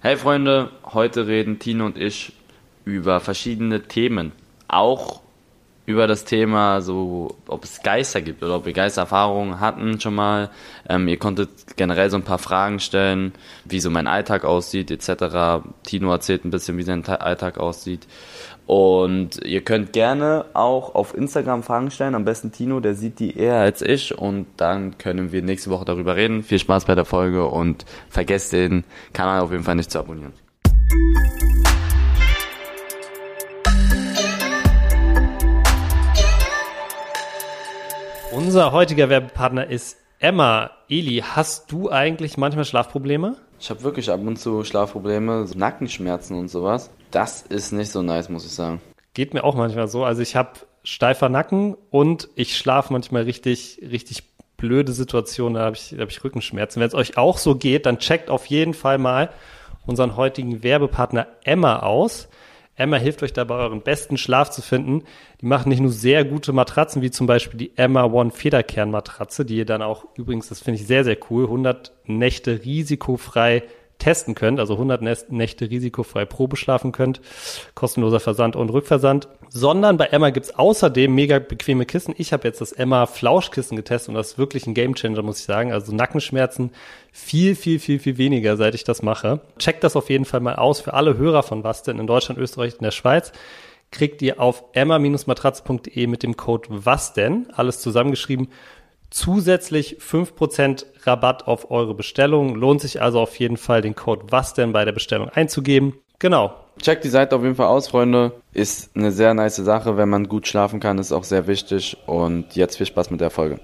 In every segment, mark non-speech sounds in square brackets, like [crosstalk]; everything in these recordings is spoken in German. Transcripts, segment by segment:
Hey Freunde, heute reden Tino und ich über verschiedene Themen. Auch über das Thema, so ob es Geister gibt oder ob wir Geistererfahrungen hatten schon mal. Ähm, ihr konntet generell so ein paar Fragen stellen, wie so mein Alltag aussieht etc. Tino erzählt ein bisschen, wie sein Alltag aussieht. Und ihr könnt gerne auch auf Instagram Fragen stellen. Am besten Tino, der sieht die eher als ich. Und dann können wir nächste Woche darüber reden. Viel Spaß bei der Folge und vergesst den Kanal auf jeden Fall nicht zu abonnieren. Unser heutiger Werbepartner ist Emma. Eli, hast du eigentlich manchmal Schlafprobleme? Ich habe wirklich ab und zu Schlafprobleme, so Nackenschmerzen und sowas. Das ist nicht so nice, muss ich sagen. Geht mir auch manchmal so. Also ich habe steifer Nacken und ich schlafe manchmal richtig, richtig blöde Situationen. Da habe ich, da hab ich Rückenschmerzen. Wenn es euch auch so geht, dann checkt auf jeden Fall mal unseren heutigen Werbepartner Emma aus. Emma hilft euch dabei, euren besten Schlaf zu finden. Die machen nicht nur sehr gute Matratzen, wie zum Beispiel die Emma One Federkern Matratze, die ihr dann auch übrigens, das finde ich sehr, sehr cool, 100 Nächte risikofrei testen könnt, also 100 Nächte risikofrei Probe schlafen könnt, kostenloser Versand und Rückversand, sondern bei Emma gibt's außerdem mega bequeme Kissen. Ich habe jetzt das Emma Flauschkissen getestet und das ist wirklich ein Gamechanger, muss ich sagen. Also Nackenschmerzen viel, viel, viel, viel weniger, seit ich das mache. Checkt das auf jeden Fall mal aus für alle Hörer von was denn in Deutschland, Österreich und der Schweiz kriegt ihr auf emma-matratze.de mit dem Code was denn, alles zusammengeschrieben, zusätzlich 5% Rabatt auf eure Bestellung. Lohnt sich also auf jeden Fall, den Code was denn bei der Bestellung einzugeben. Genau. Checkt die Seite auf jeden Fall aus, Freunde. Ist eine sehr nice Sache. Wenn man gut schlafen kann, ist auch sehr wichtig. Und jetzt viel Spaß mit der Folge.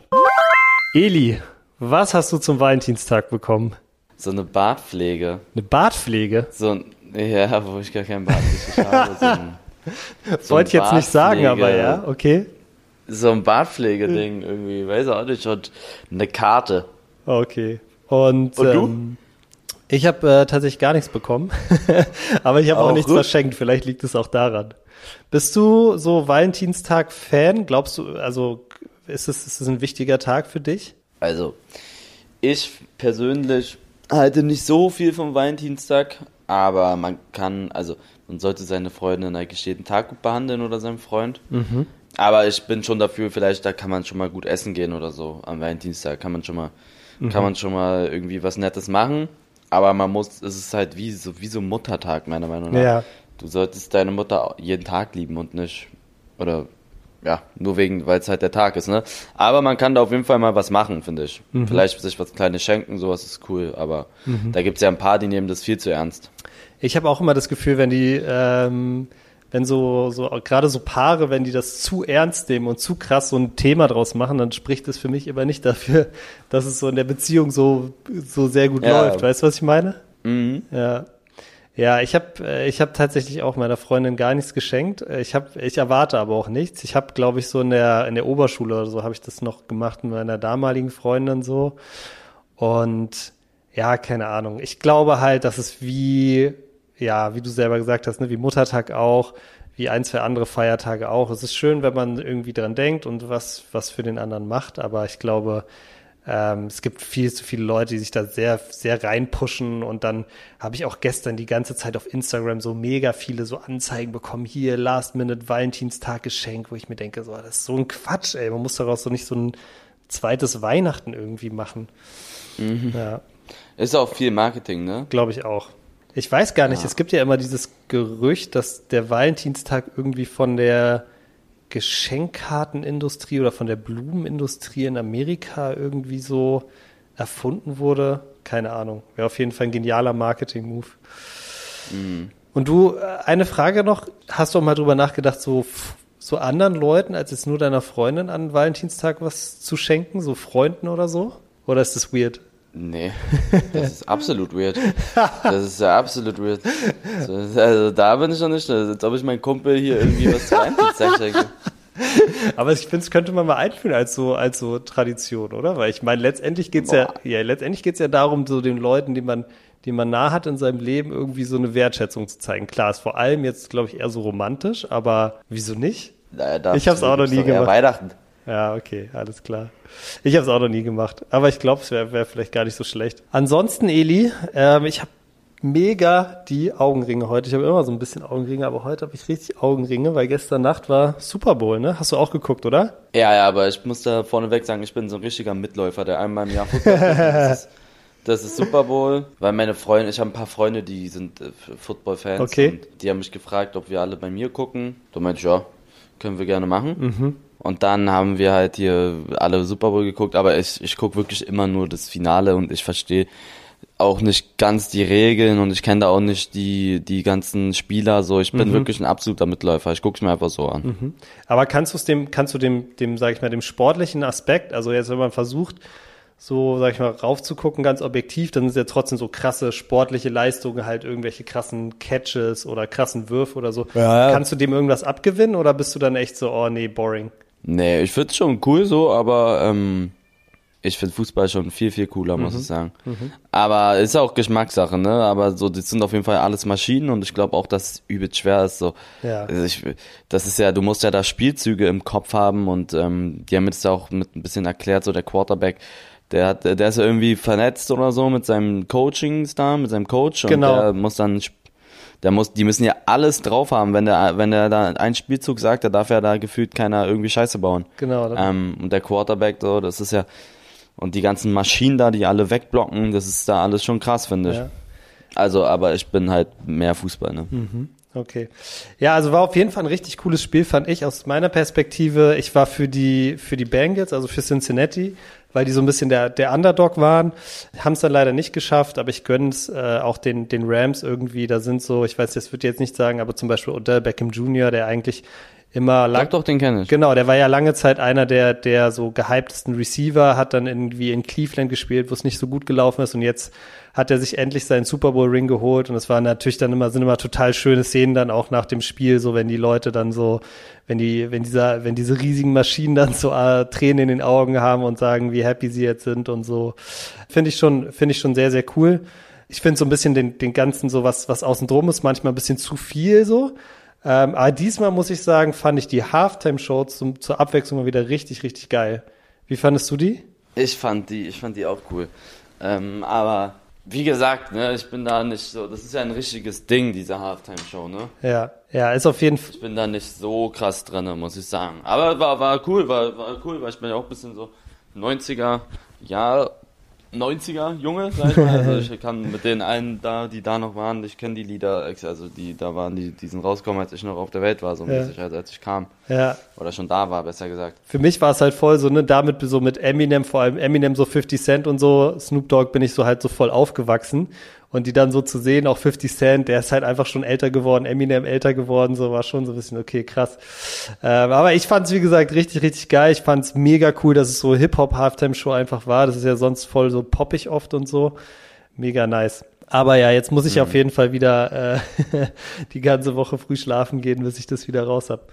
Eli, was hast du zum Valentinstag bekommen? So eine Bartpflege. Eine Bartpflege? So ein, ja, wo ich gar keinen Bart habe. So ein, [laughs] so Wollte ich jetzt nicht sagen, aber ja, okay so ein Bartpflegeding irgendwie, weiß auch nicht, und eine Karte. Okay. Und, und du? Ähm, ich habe äh, tatsächlich gar nichts bekommen, [laughs] aber ich habe auch, auch, nichts gut. verschenkt. Vielleicht liegt es auch daran. Bist du so Valentinstag-Fan? Glaubst du, also ist es, ist es ein wichtiger Tag für dich? Also, ich persönlich halte nicht so viel vom Valentinstag, aber man kann, also man sollte seine Freundin eigentlich jeden Tag gut behandeln oder seinen Freund. Mhm. Aber ich bin schon dafür, vielleicht da kann man schon mal gut essen gehen oder so. Am Valentinstag kann man schon mal, mhm. kann man schon mal irgendwie was Nettes machen. Aber man muss, es ist halt wie so, wie so Muttertag, meiner Meinung nach. Ja. Du solltest deine Mutter jeden Tag lieben und nicht, oder, ja, nur wegen, weil es halt der Tag ist, ne? Aber man kann da auf jeden Fall mal was machen, finde ich. Mhm. Vielleicht sich was Kleines schenken, sowas ist cool. Aber mhm. da gibt es ja ein paar, die nehmen das viel zu ernst. Ich habe auch immer das Gefühl, wenn die, ähm, wenn so, so gerade so Paare, wenn die das zu ernst nehmen und zu krass so ein Thema draus machen, dann spricht es für mich immer nicht dafür, [laughs] dass es so in der Beziehung so, so sehr gut ja. läuft. Weißt du, was ich meine? Mhm. Ja. Ja, ich habe äh, ich hab tatsächlich auch meiner Freundin gar nichts geschenkt. Äh, ich hab, ich erwarte aber auch nichts. Ich habe, glaube ich, so in der in der Oberschule oder so habe ich das noch gemacht mit meiner damaligen Freundin so. Und ja, keine Ahnung. Ich glaube halt, dass es wie ja, wie du selber gesagt hast, ne, wie Muttertag auch, wie ein, zwei andere Feiertage auch. Es ist schön, wenn man irgendwie dran denkt und was, was für den anderen macht, aber ich glaube, ähm, es gibt viel zu viele Leute, die sich da sehr, sehr reinpushen und dann habe ich auch gestern die ganze Zeit auf Instagram so mega viele so Anzeigen bekommen, hier Last Minute Valentinstag Geschenk, wo ich mir denke, so, das ist so ein Quatsch, ey, man muss daraus so nicht so ein zweites Weihnachten irgendwie machen. Mhm. Ja. Ist auch viel Marketing, ne? Glaube ich auch. Ich weiß gar nicht, ja. es gibt ja immer dieses Gerücht, dass der Valentinstag irgendwie von der Geschenkkartenindustrie oder von der Blumenindustrie in Amerika irgendwie so erfunden wurde. Keine Ahnung. Wäre auf jeden Fall ein genialer Marketing-Move. Mhm. Und du, äh, eine Frage noch, hast du auch mal drüber nachgedacht, so, so anderen Leuten als jetzt nur deiner Freundin an Valentinstag was zu schenken, so Freunden oder so? Oder ist das weird? Nee, das ist absolut weird. Das ist ja absolut weird. Also da bin ich noch nicht, als ob ich meinen Kumpel hier irgendwie was zu schenke. [laughs] Aber ich finde, es könnte man mal einführen als so, als so Tradition, oder? Weil ich meine, letztendlich geht's ja, ja, letztendlich geht's ja darum, so den Leuten, die man, die man nah hat in seinem Leben, irgendwie so eine Wertschätzung zu zeigen. Klar, ist vor allem jetzt, glaube ich, eher so romantisch, aber wieso nicht? Naja, ich habe es auch noch nie gemacht. Weihnachten. Ja, okay, alles klar. Ich habe es auch noch nie gemacht, aber ich glaube, es wäre wär vielleicht gar nicht so schlecht. Ansonsten, Eli, ähm, ich habe mega die Augenringe heute. Ich habe immer so ein bisschen Augenringe, aber heute habe ich richtig Augenringe, weil gestern Nacht war Super Bowl, ne? Hast du auch geguckt, oder? Ja, ja, aber ich muss da vorneweg sagen, ich bin so ein richtiger Mitläufer, der einmal im Jahr Football das, ist, das ist Super Bowl, weil meine Freunde, ich habe ein paar Freunde, die sind äh, Football-Fans Okay. und die haben mich gefragt, ob wir alle bei mir gucken. Da meinte ich, ja, können wir gerne machen. Mhm. Und dann haben wir halt hier alle Super Bowl geguckt, aber ich, ich gucke wirklich immer nur das Finale und ich verstehe auch nicht ganz die Regeln und ich kenne da auch nicht die, die ganzen Spieler so. Ich bin wirklich ein absoluter Mitläufer. Ich gucke es mir einfach so an. Aber kannst du es dem, kannst du dem, dem, sag ich mal, dem sportlichen Aspekt, also jetzt, wenn man versucht, so, sag ich mal, raufzugucken, ganz objektiv, dann sind ja trotzdem so krasse sportliche Leistungen, halt irgendwelche krassen Catches oder krassen Würfe oder so. Ja, ja. Kannst du dem irgendwas abgewinnen oder bist du dann echt so, oh nee, boring? Nee, ich find's schon cool so, aber ähm, ich find Fußball schon viel, viel cooler, muss ich sagen. Aber ist auch Geschmackssache, ne? Aber so, das sind auf jeden Fall alles Maschinen und ich glaube auch, dass es übelst schwer ist. So. Ja. Also ich, das ist ja, du musst ja da Spielzüge im Kopf haben und ähm, die haben jetzt auch mit ein bisschen erklärt, so der Quarterback, der hat, der ist ja irgendwie vernetzt oder so mit seinem Coaching-Star, mit seinem Coach und Genau. der muss dann der muss, die müssen ja alles drauf haben, wenn der, wenn der da einen Spielzug sagt, da darf ja da gefühlt keiner irgendwie Scheiße bauen. Genau. Ähm, und der Quarterback, so, das ist ja, und die ganzen Maschinen da, die alle wegblocken, das ist da alles schon krass, finde ich. Ja. Also, aber ich bin halt mehr Fußball, ne? Okay. Ja, also war auf jeden Fall ein richtig cooles Spiel, fand ich aus meiner Perspektive. Ich war für die, für die Bengals, also für Cincinnati, weil die so ein bisschen der, der Underdog waren. Haben es dann leider nicht geschafft, aber ich gönne es äh, auch den, den Rams irgendwie. Da sind so, ich weiß, das würde ich jetzt nicht sagen, aber zum Beispiel Odell Beckham Jr., der eigentlich immer lang, Doch, doch, den kenne ich. Genau, der war ja lange Zeit einer der, der so gehyptesten Receiver, hat dann irgendwie in Cleveland gespielt, wo es nicht so gut gelaufen ist und jetzt hat er sich endlich seinen Super Bowl Ring geholt und es waren natürlich dann immer, sind immer total schöne Szenen dann auch nach dem Spiel, so wenn die Leute dann so, wenn die, wenn dieser, wenn diese riesigen Maschinen dann so äh, Tränen in den Augen haben und sagen, wie happy sie jetzt sind und so. Finde ich schon, finde ich schon sehr, sehr cool. Ich finde so ein bisschen den, den ganzen so was, was außen drum ist, manchmal ein bisschen zu viel so. Ähm, aber diesmal muss ich sagen, fand ich die Halftime-Show zur Abwechslung mal wieder richtig, richtig geil. Wie fandest du die? Ich fand die, ich fand die auch cool. Ähm, aber, wie gesagt, ne, ich bin da nicht so, das ist ja ein richtiges Ding, diese Halftime-Show, ne? Ja, ja, ist auf jeden Fall. Ich bin da nicht so krass drin, muss ich sagen. Aber war, war cool, war, war cool, weil ich bin ja auch ein bisschen so 90er, ja, 90er Junge, sag ich mal. Also [laughs] ich kann mit den einen da, die da noch waren, ich kenne die Lieder, also die da waren, die, die sind rausgekommen, als ich noch auf der Welt war, so Ja. mäßig, also als ich kam. Ja, Oder schon da war, besser gesagt. für mich war es halt voll so, ne, damit so mit Eminem, vor allem Eminem so 50 Cent und so, Snoop Dogg bin ich so halt so voll aufgewachsen. Und die dann so zu sehen, auch 50 Cent, der ist halt einfach schon älter geworden, Eminem älter geworden, so war schon so ein bisschen, okay, krass. Ähm, aber ich fand es, wie gesagt, richtig, richtig geil. Ich fand es mega cool, dass es so Hip-Hop-Halftime-Show einfach war. Das ist ja sonst voll so poppig oft und so. Mega nice. Aber ja, jetzt muss ich auf jeden Fall wieder äh, [laughs] die ganze Woche früh schlafen gehen, bis ich das wieder raus hab.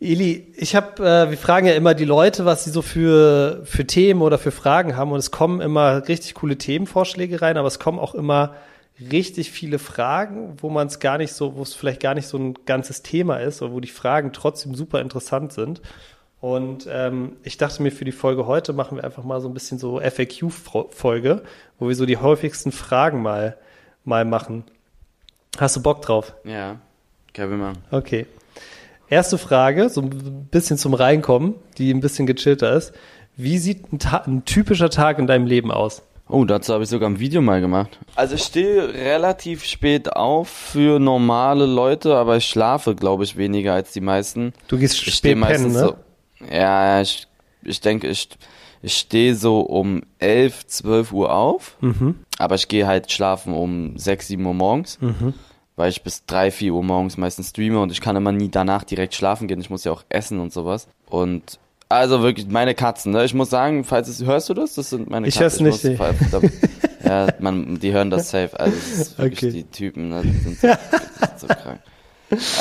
Eli, ich habe, äh, wir fragen ja immer die Leute, was sie so für für Themen oder für Fragen haben und es kommen immer richtig coole Themenvorschläge rein, aber es kommen auch immer richtig viele Fragen, wo man es gar nicht so, wo es vielleicht gar nicht so ein ganzes Thema ist, oder wo die Fragen trotzdem super interessant sind. Und ähm, ich dachte mir, für die Folge heute machen wir einfach mal so ein bisschen so FAQ-Folge, wo wir so die häufigsten Fragen mal, mal machen. Hast du Bock drauf? Ja, Kevin Mann. Okay. Erste Frage, so ein bisschen zum Reinkommen, die ein bisschen gechillter ist. Wie sieht ein, Ta ein typischer Tag in deinem Leben aus? Oh, dazu habe ich sogar ein Video mal gemacht. Also ich stehe relativ spät auf für normale Leute, aber ich schlafe, glaube ich, weniger als die meisten. Du gehst Ich stehe spät pennen, meistens ne? so. Ja, ich, ich denke, ich, ich stehe so um 11, 12 Uhr auf, Mhm. aber ich gehe halt schlafen um 6, 7 Uhr morgens, Mhm. weil ich bis 3, 4 Uhr morgens meistens streame und ich kann immer nie danach direkt schlafen gehen. Ich muss ja auch essen und sowas. Und also wirklich meine Katzen, ne? Ich muss sagen, falls es, hörst du das? Das sind meine Ich Katzen. hör's nicht, muss- da- [laughs] ja, man, die hören das safe. Also es ist wirklich Okay. die Typen, ne? Die sind so, sind so [laughs] krank.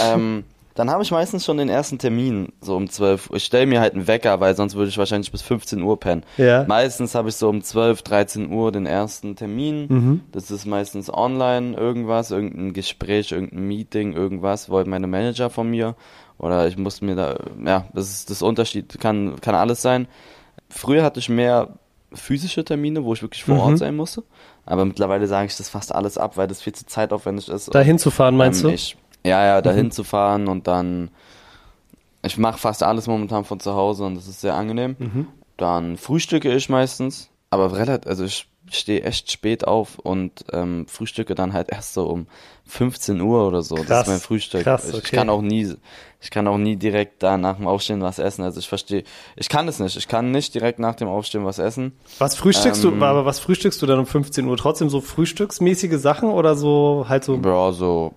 Ähm, dann habe ich meistens schon den ersten Termin, so um 12 Uhr. Ich stelle mir halt einen Wecker, weil sonst würde ich wahrscheinlich bis 15 Uhr pennen. Ja. Meistens habe ich so um 12, 13 Uhr den ersten Termin. Mhm. Das ist meistens online irgendwas, irgendein Gespräch, irgendein Meeting, irgendwas, wollen meine Manager von mir. Oder ich muss mir da, ja, das ist das Unterschied, kann, kann alles sein. Früher hatte ich mehr physische Termine, wo ich wirklich vor Mhm. Ort sein musste. Aber mittlerweile sage ich das fast alles ab, weil das viel zu zeitaufwendig ist. Dahin zu fahren, meinst Ähm, du? Ich, ja, ja, dahin Mhm. zu fahren und dann. Ich mache fast alles momentan von zu Hause und das ist sehr angenehm. Mhm. Dann frühstücke ich meistens, aber relativ, also ich stehe echt spät auf und ähm, frühstücke dann halt [laughs] erst so um 15 Uhr oder so. das Krass, ist mein Frühstück. krass, Ich okay. kann auch nie, ich kann auch nie direkt da nach dem Aufstehen was essen. Also ich verstehe, ich kann es nicht. Ich kann nicht direkt nach dem Aufstehen was essen. Was frühstückst Ähm, du, aber was frühstückst du dann um 15 Uhr? Trotzdem so frühstücksmäßige Sachen oder so halt so? Ja, so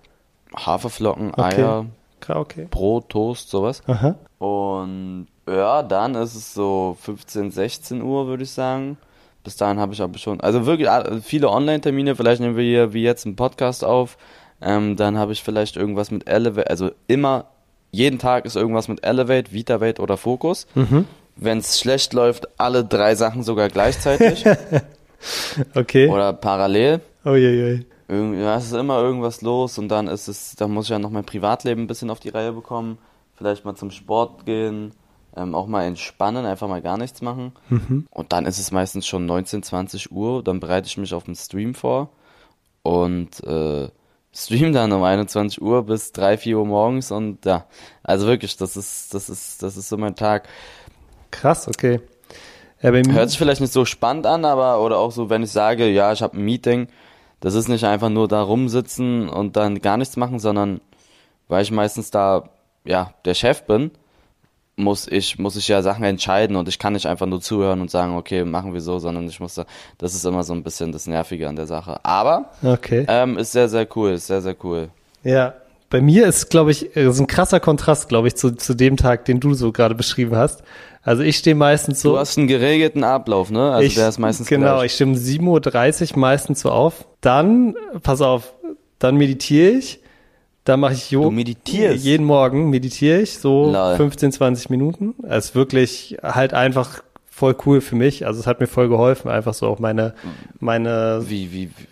Haferflocken, Okay. Eier, Okay. Brot, Toast, sowas. Aha. Und ja, dann ist es so 15, 16 Uhr, würde ich sagen. Bis dahin habe ich aber schon, also wirklich alle- viele Online-Termine, vielleicht nehmen wir hier wie jetzt einen Podcast auf. Ähm, dann habe ich vielleicht irgendwas mit Elevate, also immer, jeden Tag ist irgendwas mit Elevate, VitaVate oder Focus. Mhm. Wenn es schlecht läuft, alle drei Sachen sogar gleichzeitig [laughs] Okay. oder parallel. Uiuiui. Irgend, ja, es ist immer irgendwas los und dann ist es, da muss ich ja noch mein Privatleben ein bisschen auf die Reihe bekommen. Vielleicht mal zum Sport gehen, ähm, auch mal entspannen, einfach mal gar nichts machen. Und dann ist es meistens schon 19, 20 Uhr, dann bereite ich mich auf den Stream vor und äh, stream dann um 21 Uhr bis 3, 4 Uhr morgens und ja, also wirklich, das ist, das ist, das ist so mein Tag. Krass, okay. Ja, Hört sich vielleicht nicht so spannend an, aber oder auch so, wenn ich sage, ja, ich habe ein Meeting, das ist nicht einfach nur da rumsitzen und dann gar nichts machen, sondern weil ich meistens da ja der Chef bin, muss ich muss ich ja Sachen entscheiden und ich kann nicht einfach nur zuhören und sagen, okay, machen wir so, sondern ich muss da, das ist immer so ein bisschen das Nervige an der Sache. Aber okay. ähm, ist sehr sehr cool, ist sehr sehr cool. Ja, bei mir ist, glaube ich, ist ein krasser Kontrast, glaube ich, zu, zu dem Tag, den du so gerade beschrieben hast. Also ich stehe meistens so. Du hast einen geregelten Ablauf, ne? Also ich, der ist meistens Genau, gleich. ich stehe um 7.30 Uhr meistens so auf. Dann, pass auf, dann meditiere ich. Dann mache ich Yoga. Du meditierst? Jeden Morgen meditiere ich, so Lol. 15, 20 Minuten. Es ist wirklich halt einfach voll cool für mich. Also es hat mir voll geholfen, einfach so auch meine, meine, Wie wie, wie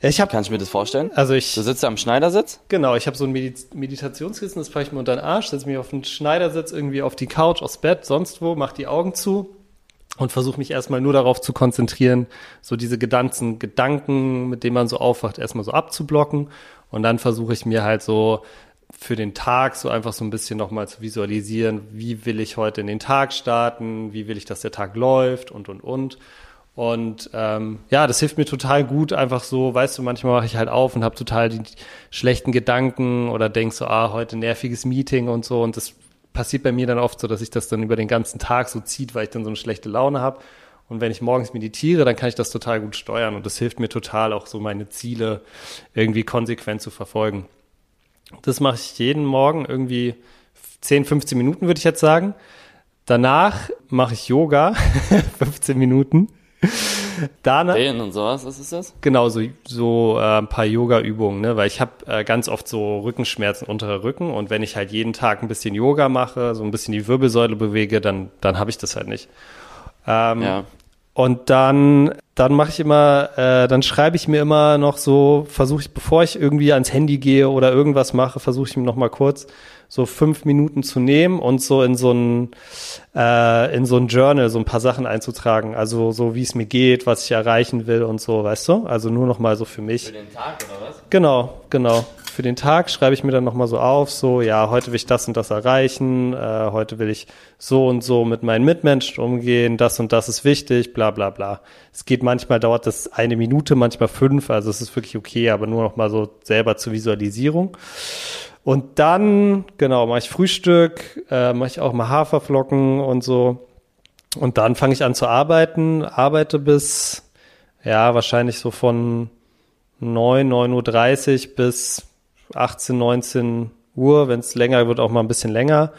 ich habe, kann ich mir das vorstellen? also ich, Du sitzt am Schneidersitz? Genau, ich habe so ein Medit Meditationskissen, das packe ich mir unter den Arsch, setze mich auf den Schneidersitz, irgendwie auf die Couch, aufs Bett, sonst wo, mach die Augen zu und versuche mich erstmal nur darauf zu konzentrieren, so diese ganzen Gedanken, mit denen man so aufwacht, erstmal so abzublocken. Und dann versuche ich mir halt so für den Tag so einfach so ein bisschen nochmal zu visualisieren, wie will ich heute in den Tag starten, wie will ich, dass der Tag läuft und, und, und. Und ähm, ja, das hilft mir total gut, einfach so, weißt du, manchmal mache ich halt auf und habe total die schlechten Gedanken oder denk so, ah, heute nerviges Meeting und so. Und das passiert bei mir dann oft so, dass ich das dann über den ganzen Tag so zieht, weil ich dann so eine schlechte Laune habe. Und wenn ich morgens meditiere, dann kann ich das total gut steuern. Und das hilft mir total, auch so meine Ziele irgendwie konsequent zu verfolgen. Das mache ich jeden Morgen irgendwie 10, 15 Minuten, würde ich jetzt sagen. Danach mache ich Yoga, [laughs] 15 Minuten. [laughs] Danach, Dehnen und sowas, was ist das? genau, so, so äh, ein paar Yoga-Übungen, ne? weil ich habe äh, ganz oft so Rückenschmerzen, unterer Rücken und wenn ich halt jeden Tag ein bisschen Yoga mache, so ein bisschen die Wirbelsäule bewege, dann, dann habe ich das halt nicht. Ähm, Ja. und dann, dann mache ich immer, äh, dann schreibe ich mir immer noch so, versuche ich, bevor ich irgendwie ans Handy gehe oder irgendwas mache, versuche ich mir noch mal kurz so fünf Minuten zu nehmen und so in so ein äh, in so ein Journal so ein paar Sachen einzutragen. Also so wie es mir geht, was ich erreichen will und so, weißt du? Also nur noch mal so für mich. den Tag oder was? Genau, genau. Für den Tag schreibe ich mir dann nochmal so auf, so, ja, heute will ich das und das erreichen, äh, heute will ich so und so mit meinen Mitmenschen umgehen, das und das ist wichtig, bla bla bla. Es geht manchmal, dauert das eine Minute, manchmal fünf, also es ist wirklich okay, aber nur nochmal so selber zur Visualisierung. Und dann, genau, mache ich Frühstück, äh, mache ich auch mal Haferflocken und so. Und dann fange ich an zu arbeiten, arbeite bis, ja, wahrscheinlich so von 9, 9.30 Uhr bis 18, 19 Uhr. Wenn es länger wird, auch mal ein bisschen länger.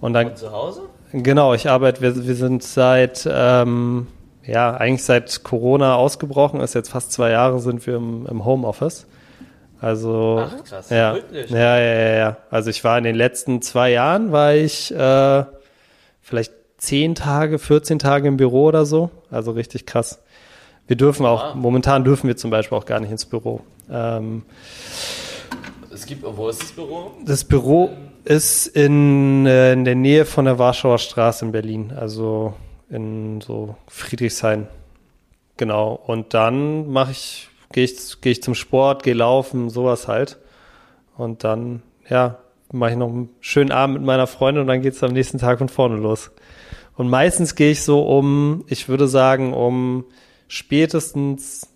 Und dann, Zu Hause? genau, ich arbeite, wir, wir sind seit, ähm, ja, eigentlich seit Corona ausgebrochen, ist jetzt fast zwei Jahre, sind wir im, im Homeoffice. Also, Ach, krass, ja, wirklich? ja, ja, ja, ja. Also ich war in den letzten zwei Jahren, war ich äh, vielleicht zehn Tage, 14 Tage im Büro oder so. Also richtig krass. Wir dürfen auch, Ah. momentan dürfen wir zum Beispiel auch gar nicht ins Büro. Ähm, Es gibt, wo ist das Büro? das Büro ist in, äh, in der Nähe von der Warschauer Straße in Berlin. Also in so Friedrichshain. Genau. Und dann mache ich, gehe ich, gehe ich zum Sport, gehe laufen, sowas halt. Und dann, ja, mache ich noch einen schönen Abend mit meiner Freundin und dann geht's am nächsten Tag von vorne los. Und meistens gehe ich so um, ich würde sagen, um spätestens,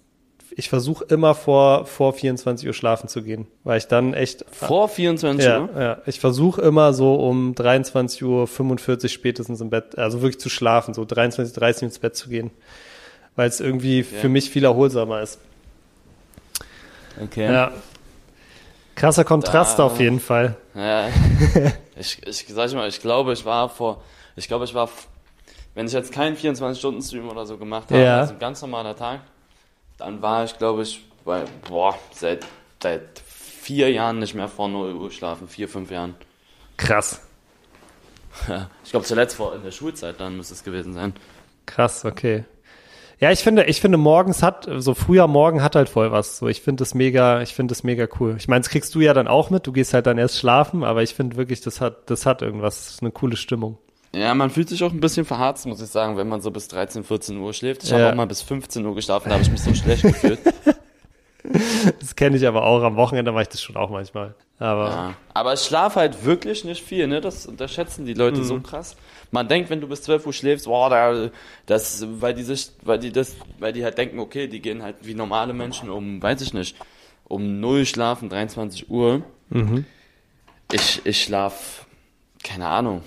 ich versuche immer vor, vor 24 Uhr schlafen zu gehen, weil ich dann echt. Vor 24 ja, Uhr? ja, ich versuche immer so um 23 Uhr 45 spätestens im Bett, also wirklich zu schlafen, so 23, 30 ins Bett zu gehen, weil es irgendwie Okay. für mich viel erholsamer ist. Okay. Ja. Krasser Kontrast Da- auf jeden Fall. Ja, [laughs] ich, ich sag mal, ich glaube, ich war vor, ich glaube, ich war, wenn ich jetzt keinen 24-Stunden-Stream oder so gemacht habe, Ja. also ein ganz normaler Tag, dann war ich, glaube ich, bei, boah, seit, seit vier Jahren nicht mehr vor 0 Uhr schlafen, vier, fünf Jahren. Krass. [laughs] Ich glaube, zuletzt vor in der Schulzeit dann müsste es gewesen sein. Krass, okay. Ja, ich finde, ich finde morgens hat, so früher Morgen hat halt voll was. So, ich finde das mega, ich finde das mega cool. Ich meine, das kriegst du ja dann auch mit. Du gehst halt dann erst schlafen, aber ich finde wirklich, das hat, das hat irgendwas. Das ist eine coole Stimmung. Ja, man fühlt sich auch ein bisschen verharzt, muss ich sagen, wenn man so bis 13, 14 Uhr schläft. Ich Ja. habe auch mal bis 15 Uhr geschlafen, da habe ich mich so schlecht gefühlt. [laughs] Das kenne ich aber auch. Am Wochenende mache ich das schon auch manchmal. Aber Ja. Aber ich schlafe halt wirklich nicht viel, ne? Das unterschätzen die Leute so krass. Man denkt, wenn du bis 12 Uhr schläfst, boah, da, das, weil die sich, weil die das, weil die halt denken, okay, die gehen halt wie normale Menschen um, weiß ich nicht, um 0 schlafen, 23 Uhr. Ich, ich schlaf, keine Ahnung.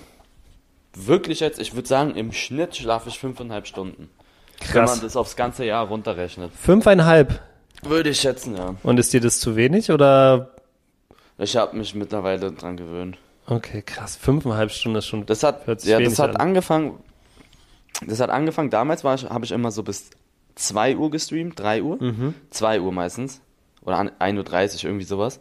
Wirklich jetzt, ich würde sagen, im Schnitt schlafe ich fünfeinhalb Stunden. Wenn man krass. das aufs ganze Jahr runterrechnet. Fünfeinhalb. Würde ich schätzen, ja. Und ist dir das zu wenig oder? Ich habe mich mittlerweile dran gewöhnt. Okay, krass. Fünfeinhalb Stunden ist schon. Das hat, ja, das hat an. angefangen. Das hat angefangen. Damals war ich, habe ich immer so bis 2 Uhr gestreamt, 3 Uhr, Mhm. 2 Uhr meistens oder an- 1:30 Uhr irgendwie sowas.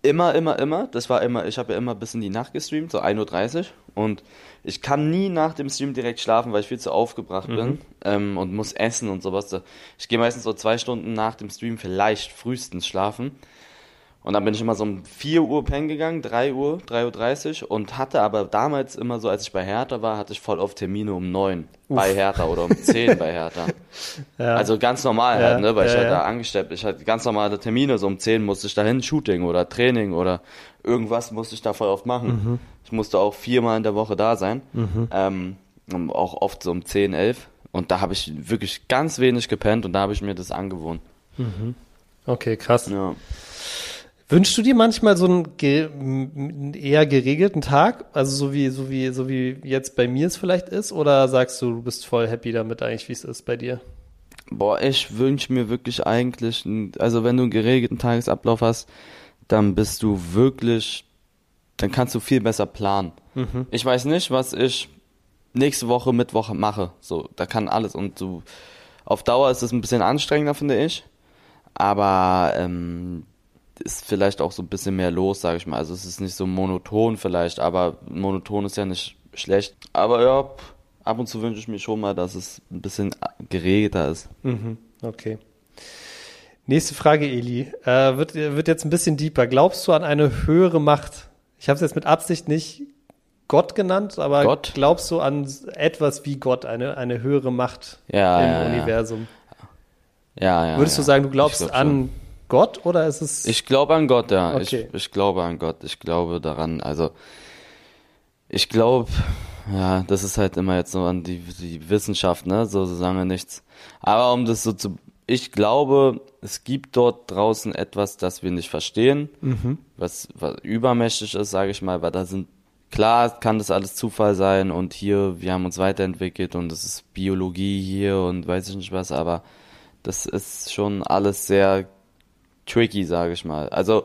Immer, immer, immer. Das war immer. Ich habe ja immer bis in die Nacht gestreamt, so 1:30 Uhr und ich kann nie nach dem Stream direkt schlafen, weil ich viel zu aufgebracht Mhm. bin ähm, und muss essen und sowas. Ich gehe meistens so zwei Stunden nach dem Stream vielleicht frühestens schlafen. Und dann bin ich immer so um 4 Uhr pennen gegangen, 3 Uhr, 3.30 Uhr und hatte aber damals immer so, als ich bei Hertha war, hatte ich voll oft Termine um 9 bei Hertha oder um 10 bei Hertha. [laughs] Ja. Also ganz normal Ja, halt, ne, weil ich ja, halt ja. da angestellt Ich hatte ganz normale Termine, so um 10 musste ich dahin, Shooting oder Training oder irgendwas musste ich da voll oft machen. Mhm. Ich musste auch viermal in der Woche da sein. Ähm, um, auch oft so um 10, 11. Und da habe ich wirklich ganz wenig gepennt und da habe ich mir das angewohnt. Okay, krass. Ja. Wünschst du dir manchmal so einen, einen eher geregelten Tag? Also so wie, so wie, so wie jetzt bei mir es vielleicht ist? Oder sagst du, du bist voll happy damit eigentlich, wie es ist bei dir? Boah, ich wünsche mir wirklich eigentlich, also wenn du einen geregelten Tagesablauf hast, dann bist du wirklich, dann kannst du viel besser planen. Ich weiß nicht, was ich nächste Woche Mittwoch mache. So, da kann alles und du, auf Dauer ist es ein bisschen anstrengender, finde ich. Aber ähm, ist vielleicht auch so ein bisschen mehr los, sage ich mal. Also es ist nicht so monoton vielleicht, aber monoton ist ja nicht schlecht. Aber ja, ab und zu wünsche ich mir schon mal, dass es ein bisschen geregelter ist. Mhm. Okay. Nächste Frage, Eli. Äh, wird, wird jetzt ein bisschen deeper. Glaubst du an eine höhere Macht? Ich habe es jetzt mit Absicht nicht Gott genannt, aber Gott? glaubst du an etwas wie Gott, eine, eine höhere Macht Ja, im ja. Universum? Ja, ja. Würdest du sagen, du glaubst glaub an schon. Gott oder ist es Ich glaube an Gott, ja. Okay. Ich, ich glaube an Gott. Ich glaube daran. Also, ich glaube, ja, das ist halt immer jetzt so an die, die Wissenschaft, ne? So, so sagen wir nichts. Aber um das so zu, ich glaube, es gibt dort draußen etwas, das wir nicht verstehen, was, was übermächtig ist, sage ich mal, weil da sind, klar kann das alles Zufall sein und hier, wir haben uns weiterentwickelt und es ist Biologie hier und weiß ich nicht was, aber das ist schon alles sehr tricky, sage ich mal. Also,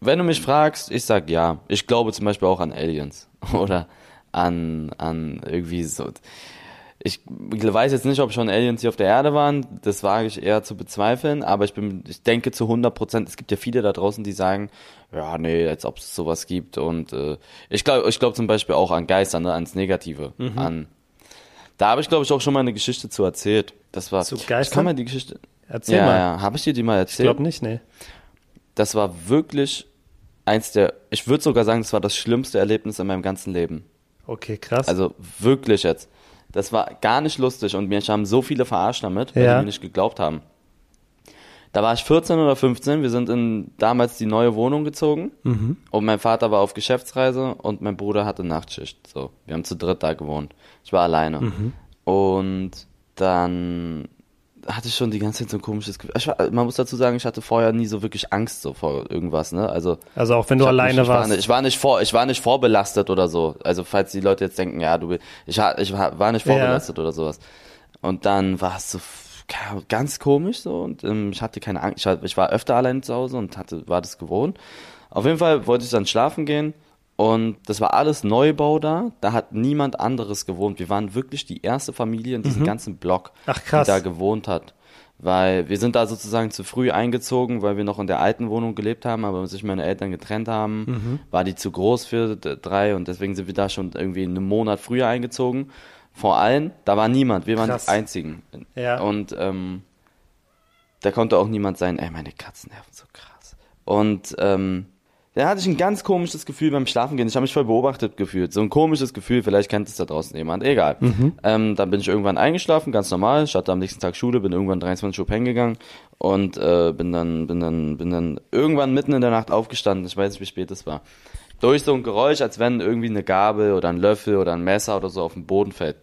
wenn du mich fragst, ich sag ja. Ich glaube zum Beispiel auch an Aliens [laughs] oder an, an irgendwie so. Ich weiß jetzt nicht, ob schon Aliens hier auf der Erde waren. Das wage ich eher zu bezweifeln. Aber ich bin, ich denke zu 100 Prozent. Es gibt ja viele da draußen, die sagen, ja, nee, als ob es sowas gibt. Und äh, ich glaube, ich glaube zum Beispiel auch an Geister, ne, ans Negative, an. Da habe ich, glaube ich, auch schon mal eine Geschichte zu erzählt. Das war. Zu Ich Geistern? kann mal die Geschichte. Erzähl ja, mal. ja. Habe ich dir die mal Ich erzählt? glaube nicht, nee. das war wirklich eins der, ich würde sogar sagen, das war das schlimmste Erlebnis in meinem ganzen Leben. Okay, krass. Also wirklich jetzt. Das war gar nicht lustig und mich haben so viele verarscht damit, weil Ja. die mir nicht geglaubt haben. Da war ich 14 oder 15, wir sind in damals die neue Wohnung gezogen Mhm. und mein Vater war auf Geschäftsreise und mein Bruder hatte Nachtschicht. So, wir haben zu dritt da gewohnt. Ich war alleine. Mhm. Und dann hatte ich schon die ganze Zeit so ein komisches Gefühl. War, man muss dazu sagen, ich hatte vorher nie so wirklich Angst so vor irgendwas, ne? Also Also auch wenn du alleine nicht, ich war warst. Nicht, ich war nicht vor, ich war nicht vorbelastet oder so. Also falls die Leute jetzt denken, ja, du, ich, ich war war nicht Ja. vorbelastet oder sowas. Und dann war es so ja, ganz komisch so und ähm, ich hatte keine Angst. Ich war, ich war öfter allein zu Hause und hatte, war das gewohnt. Auf jeden Fall wollte ich dann schlafen gehen und das war alles Neubau da. Da hat niemand anderes gewohnt. Wir waren wirklich die erste Familie in diesem ganzen Block, Mhm. Ach, die da gewohnt hat. Weil wir sind da sozusagen zu früh eingezogen, weil wir noch in der alten Wohnung gelebt haben, aber sich meine Eltern getrennt haben, Mhm. war die zu groß für drei und deswegen sind wir da schon irgendwie einen Monat früher eingezogen. Vor allem, da war niemand, wir waren Krass. die Einzigen. Ja. Und ähm, da konnte auch niemand sein, ey, meine Katzen nerven so krass. Und ähm, da hatte ich ein ganz komisches Gefühl beim Schlafen gehen. Ich habe mich voll beobachtet gefühlt. So ein komisches Gefühl, vielleicht kennt es da draußen jemand, egal. Ähm, dann bin ich irgendwann eingeschlafen, ganz normal. Ich hatte am nächsten Tag Schule, bin irgendwann 23 Uhr pennen gegangen und äh, bin dann, bin dann, bin dann irgendwann mitten in der Nacht aufgestanden. Ich weiß nicht, wie spät es war. Durch so ein Geräusch, als wenn irgendwie eine Gabel oder ein Löffel oder ein Messer oder so auf den Boden fällt.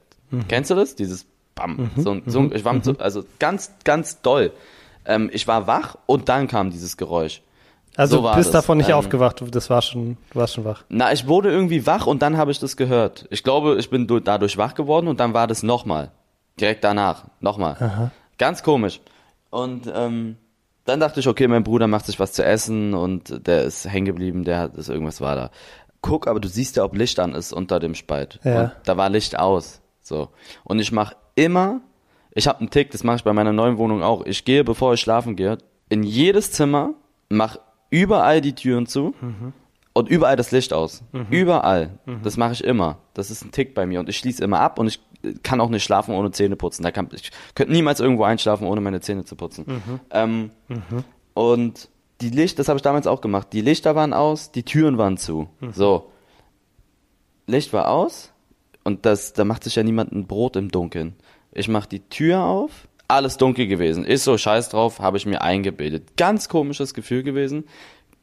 Kennst du das? Dieses Bam. So, ein- so, ein- ich war so, also ganz, ganz doll. Ähm, ich war wach und dann kam dieses Geräusch. Also so du bist das. davon nicht Ähm, aufgewacht, du- das war schon, du warst schon wach. Na, ich wurde irgendwie wach und dann habe ich das gehört. Ich glaube, ich bin du- dadurch wach geworden und dann war das nochmal. Direkt danach. Nochmal. Ganz komisch. Und ähm, dann dachte ich, okay, mein Bruder macht sich was zu essen und der ist hängen geblieben, der hat ist irgendwas war da. Guck, aber du siehst ja, ob Licht an ist unter dem Spalt. Ja. Und da war Licht aus. So. Und ich mache immer, ich habe einen Tick, das mache ich bei meiner neuen Wohnung auch. Ich gehe, bevor ich schlafen gehe, in jedes Zimmer, mach überall die Türen zu und überall das Licht aus. Überall. Das mache ich immer. Das ist ein Tick bei mir und ich schließe immer ab und ich äh, kann auch nicht schlafen ohne Zähne putzen. Da kann, ich könnte niemals irgendwo einschlafen, ohne meine Zähne zu putzen. Ähm, Und die Licht, das habe ich damals auch gemacht. Die Lichter waren aus, die Türen waren zu. So. Licht war aus und das, da macht sich ja niemand ein Brot im Dunkeln. Ich mach die Tür auf, alles dunkel gewesen. Ist so scheiß drauf, habe ich mir eingebildet. Ganz komisches Gefühl gewesen.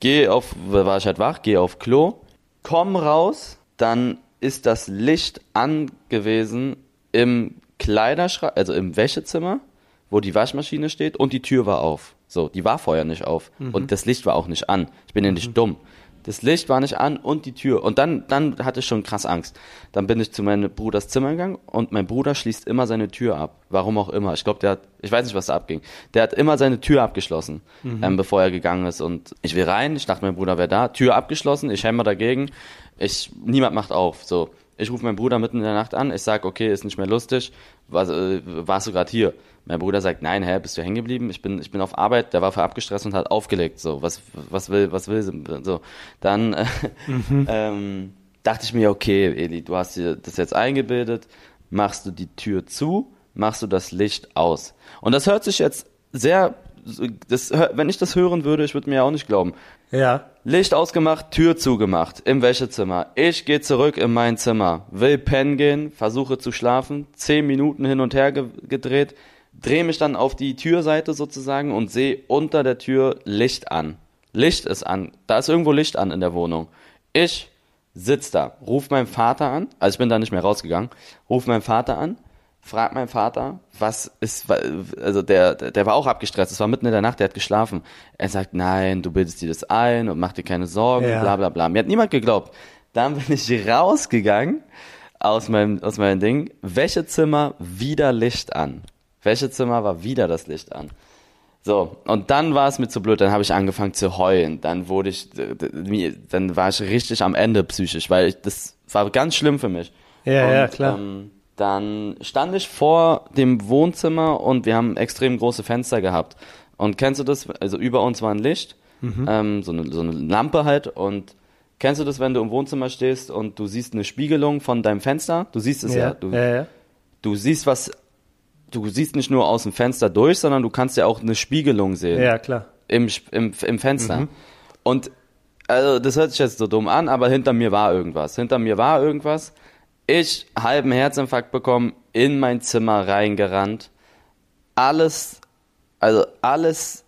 Geh auf, war ich halt wach, geh auf Klo, komm raus, dann ist das Licht angewesen im Kleiderschrank, also im Wäschezimmer, wo die Waschmaschine steht und die Tür war auf. So, die war vorher nicht auf und das Licht war auch nicht an. Ich bin ja nicht dumm. Das Licht war nicht an und die Tür. Und dann, dann hatte ich schon krass Angst. Dann bin ich zu meinem Bruders Zimmer gegangen und mein Bruder schließt immer seine Tür ab. Warum auch immer. Ich glaube, der hat, ich weiß nicht, was da abging. Der hat immer seine Tür abgeschlossen, ähm, bevor er gegangen ist. Und ich will rein, ich dachte, mein Bruder wäre da. Tür abgeschlossen, ich hämmer dagegen. Ich, niemand macht auf. So. Ich rufe meinen Bruder mitten in der Nacht an. Ich sag, okay, ist nicht mehr lustig. Was, äh, warst du gerade hier? Mein Bruder sagt, nein, hä, bist du hängen geblieben? Ich bin, ich bin auf Arbeit. Der war voll abgestresst und hat aufgelegt. So, was, was will, was will sie? So, dann äh, [laughs] ähm, dachte ich mir, okay, Eli, du hast dir das jetzt eingebildet. Machst du die Tür zu? Machst du das Licht aus? Und das hört sich jetzt sehr, das, wenn ich das hören würde, ich würde mir auch nicht glauben. Ja. Licht ausgemacht, Tür zugemacht, im Wäschezimmer. Ich gehe zurück in mein Zimmer, will pennen gehen, versuche zu schlafen, zehn Minuten hin und her ge gedreht, drehe mich dann auf die Türseite sozusagen und sehe unter der Tür Licht an. Licht ist an, da ist irgendwo Licht an in der Wohnung. Ich sitz da, ruf meinen Vater an, also ich bin da nicht mehr rausgegangen, ruf meinen Vater an, frag meinen Vater, was ist, also der, der war auch abgestresst, es war mitten in der Nacht, der hat geschlafen. Er sagt, nein, du bildest dir das ein und mach dir keine Sorgen, Ja. bla bla bla. Mir hat niemand geglaubt. Dann bin ich rausgegangen aus meinem, aus meinem Ding, Wäschezimmer, wieder Licht an. Wäschezimmer war wieder das Licht an. So, und dann war es mir zu blöd, dann habe ich angefangen zu heulen. Dann wurde ich, dann war ich richtig am Ende psychisch, weil ich, das war ganz schlimm für mich. Ja, und, ja, klar. Ähm, dann stand ich vor dem Wohnzimmer und wir haben extrem große Fenster gehabt. Und kennst du das? Also über uns war ein Licht, Mhm. ähm, so, eine, so eine Lampe halt. Und kennst du das, wenn du im Wohnzimmer stehst und du siehst eine Spiegelung von deinem Fenster? Du siehst es ja. ja. Du, ja, ja. du siehst was, du siehst nicht nur aus dem Fenster durch, sondern du kannst ja auch eine Spiegelung sehen Ja, klar. im, im, im Fenster. Mhm. Und also das hört sich jetzt so dumm an, aber hinter mir war irgendwas. Hinter mir war irgendwas. Ich halben Herzinfarkt bekommen, in mein Zimmer reingerannt. Alles, also alles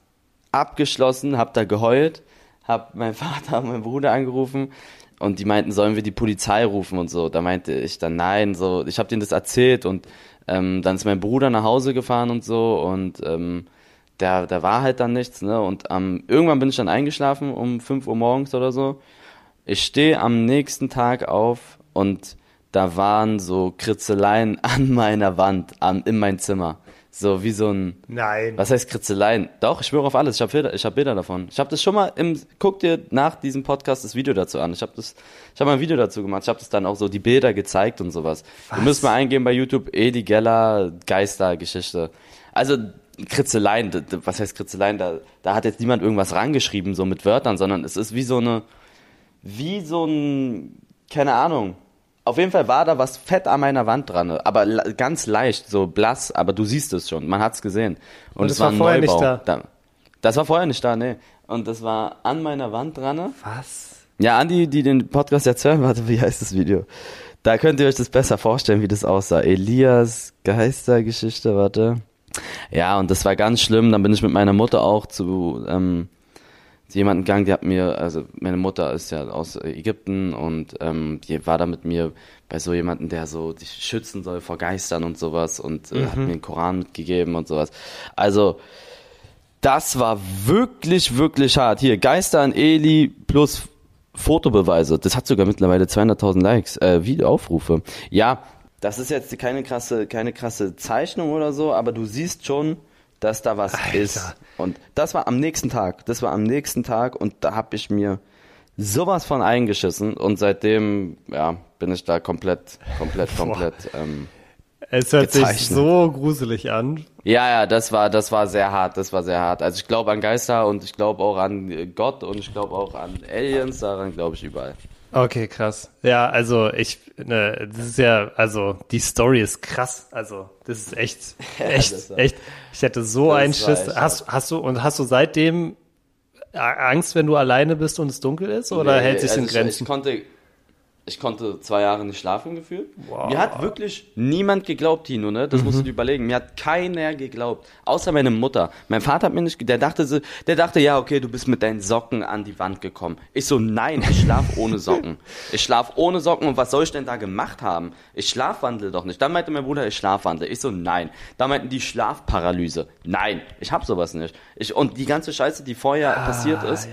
abgeschlossen, hab da geheult, hab meinen [laughs] Vater und meinen Bruder angerufen und die meinten, sollen wir die Polizei rufen und so. Da meinte ich dann nein, so ich habe denen das erzählt und ähm, dann ist mein Bruder nach Hause gefahren und so und ähm, der, der war halt dann nichts, ne? Und ähm, irgendwann bin ich dann eingeschlafen um 5 Uhr morgens oder so. Ich stehe am nächsten Tag auf und da waren so Kritzeleien [laughs] an meiner Wand, an, in mein Zimmer. So wie so ein. Nein. Was heißt Kritzeleien? Doch, ich schwöre auf alles. Ich habe Bilder, ich hab Bilder davon. Ich habe das schon mal im. Guck dir nach diesem Podcast das Video dazu an. Ich habe das. Ich habe mal ein Video dazu gemacht. Ich habe das dann auch so die Bilder gezeigt und sowas. Was? Du müsst mal eingeben bei YouTube Edi Geller Geistergeschichte. Also Kritzeleien. Was heißt Kritzeleien? Da, da hat jetzt niemand irgendwas rangeschrieben so mit Wörtern, sondern es ist wie so eine. Wie so ein. Keine Ahnung auf jeden Fall war da was fett an meiner Wand dran, aber ganz leicht, so blass, aber du siehst es schon, man hat es gesehen. Und, Und es war, war vorher Neubau. nicht da. da. Das war vorher nicht da, nee. Und das war an meiner Wand dran. Was? Ja, an die, die den Podcast jetzt hören, warte, wie heißt das Video? Da könnt ihr euch das besser vorstellen, wie das aussah. Elias Geistergeschichte, warte. Ja, und das war ganz schlimm. Dann bin ich mit meiner Mutter auch zu ähm, jemanden gegangen, die hat mir, also meine Mutter ist ja aus Ägypten und ähm, die war da mit mir bei so jemanden, der so dich schützen soll vor Geistern und sowas und äh, mhm. hat mir den Koran mitgegeben und sowas. Also das war wirklich, wirklich hart. Hier, Geister an Eli plus Fotobeweise. Das hat sogar mittlerweile 200.000 Likes, äh, Videoaufrufe. Ja, das ist jetzt keine krasse, keine krasse Zeichnung oder so, aber du siehst schon, dass da was Alter. ist. Und das war am nächsten Tag. Das war am nächsten Tag und da habe ich mir sowas von eingeschissen und seitdem ja bin ich da komplett, komplett, [laughs] komplett. Ähm, es hört gezeichnet. sich so gruselig an. Ja, ja, das war, das war sehr hart, das war sehr hart. Also ich glaube an Geister und ich glaube auch an Gott und ich glaube auch an Aliens, daran glaube ich überall. Okay, krass. Ja, also ich, ne, das ist ja, also die Story ist krass. Also das ist echt, [laughs] echt, ja, echt. Ich hätte so einen Schiss. Hast, hast du und hast du seitdem Angst, wenn du alleine bist und es dunkel ist, oder nee, hält sich also in Grenzen? Ich, ich konnte ich konnte zwei Jahre nicht schlafen gefühlt. Wow. Mir hat wirklich niemand geglaubt, Tino, ne? Das mhm. musst du dir überlegen. Mir hat keiner geglaubt. Außer meine Mutter. Mein Vater hat mir nicht, der dachte der dachte, ja, okay, du bist mit deinen Socken an die Wand gekommen. Ich so, nein, ich schlaf ohne Socken. [laughs] Ich schlaf ohne Socken und was soll ich denn da gemacht haben? Ich schlafwandle doch nicht. Dann meinte mein Bruder, ich schlafwandle. Ich so, nein. Dann meinten die Schlafparalyse. Nein, ich hab sowas nicht. Ich, und die ganze Scheiße, die vorher ah, passiert ist,